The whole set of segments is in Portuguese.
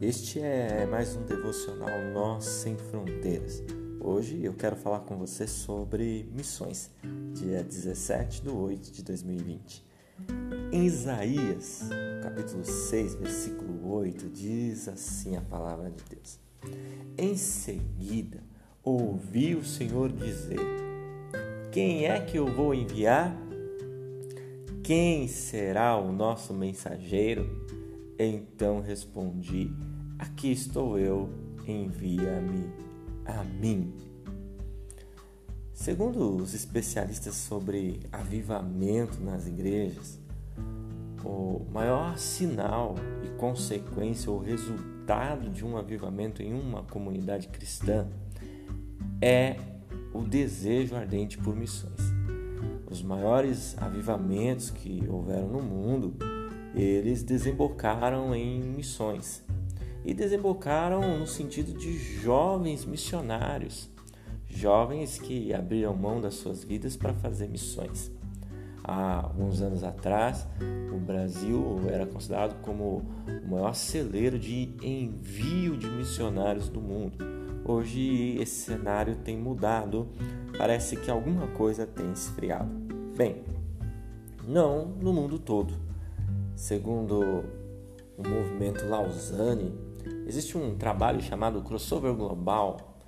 Este é mais um devocional Nós Sem Fronteiras. Hoje eu quero falar com você sobre missões, dia 17 de 8 de 2020. Em Isaías, capítulo 6, versículo 8, diz assim a palavra de Deus: Em seguida, ouvi o Senhor dizer: Quem é que eu vou enviar? Quem será o nosso mensageiro? Então respondi: Aqui estou eu, envia-me a mim. Segundo os especialistas sobre avivamento nas igrejas, o maior sinal e consequência ou resultado de um avivamento em uma comunidade cristã é o desejo ardente por missões. Os maiores avivamentos que houveram no mundo, eles desembocaram em missões e desembocaram no sentido de jovens missionários, jovens que abriram mão das suas vidas para fazer missões. Há alguns anos atrás, o Brasil era considerado como o maior celeiro de envio de missionários do mundo. Hoje esse cenário tem mudado, parece que alguma coisa tem esfriado. Bem, não no mundo todo. Segundo o movimento Lausanne, Existe um trabalho chamado Crossover Global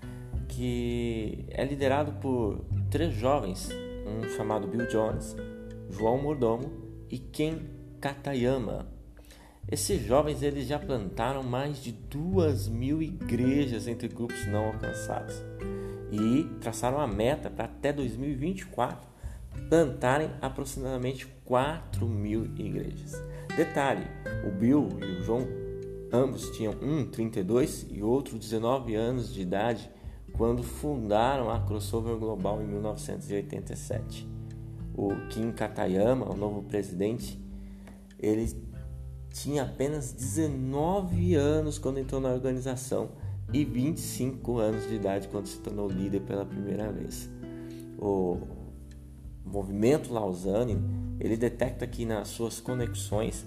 que é liderado por três jovens, um chamado Bill Jones, João Mordomo e Ken Katayama. Esses jovens eles já plantaram mais de duas mil igrejas entre grupos não alcançados e traçaram a meta para até 2024 plantarem aproximadamente 4 mil igrejas. Detalhe: o Bill e o João Ambos tinham um 32 e outro 19 anos de idade quando fundaram a Crossover Global em 1987. O Kim Katayama, o novo presidente, ele tinha apenas 19 anos quando entrou na organização e 25 anos de idade quando se tornou líder pela primeira vez. O movimento Lausanne, ele detecta aqui nas suas conexões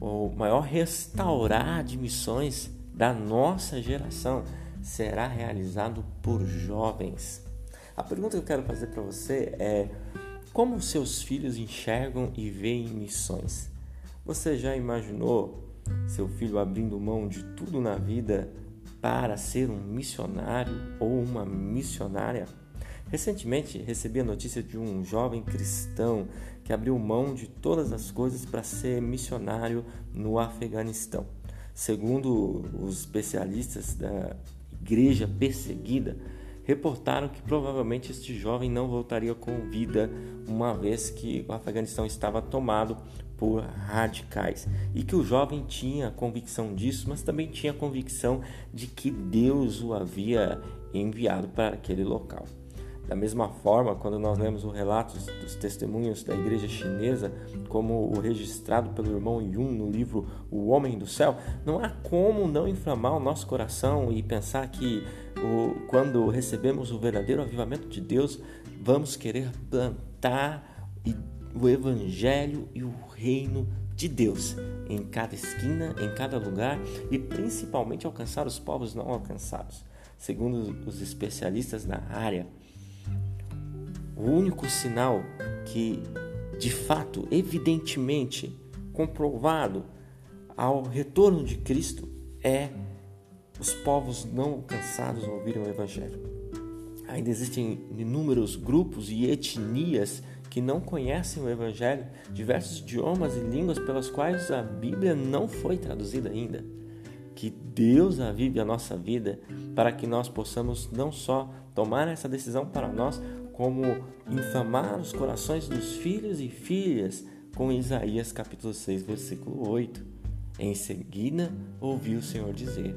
o maior restaurar de missões da nossa geração será realizado por jovens. A pergunta que eu quero fazer para você é: como seus filhos enxergam e veem missões? Você já imaginou seu filho abrindo mão de tudo na vida para ser um missionário ou uma missionária? Recentemente recebi a notícia de um jovem cristão que abriu mão de todas as coisas para ser missionário no Afeganistão. Segundo os especialistas da igreja perseguida, reportaram que provavelmente este jovem não voltaria com vida, uma vez que o Afeganistão estava tomado por radicais e que o jovem tinha convicção disso, mas também tinha convicção de que Deus o havia enviado para aquele local. Da mesma forma, quando nós lemos o relato dos testemunhos da igreja chinesa, como o registrado pelo irmão Yun no livro O Homem do Céu, não há como não inflamar o nosso coração e pensar que o, quando recebemos o verdadeiro avivamento de Deus, vamos querer plantar o evangelho e o reino de Deus em cada esquina, em cada lugar e principalmente alcançar os povos não alcançados. Segundo os especialistas na área, o único sinal que, de fato, evidentemente comprovado ao retorno de Cristo é os povos não alcançados ouvirem o Evangelho. Ainda existem inúmeros grupos e etnias que não conhecem o Evangelho, diversos idiomas e línguas pelas quais a Bíblia não foi traduzida ainda. Que Deus avive a nossa vida para que nós possamos não só tomar essa decisão para nós, como inflamar os corações dos filhos e filhas, com Isaías capítulo 6, versículo 8. Em seguida, ouvi o Senhor dizer: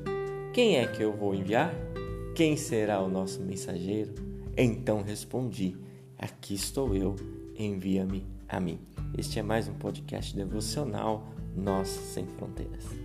Quem é que eu vou enviar? Quem será o nosso mensageiro? Então respondi: Aqui estou eu, envia-me a mim. Este é mais um podcast devocional Nós Sem Fronteiras.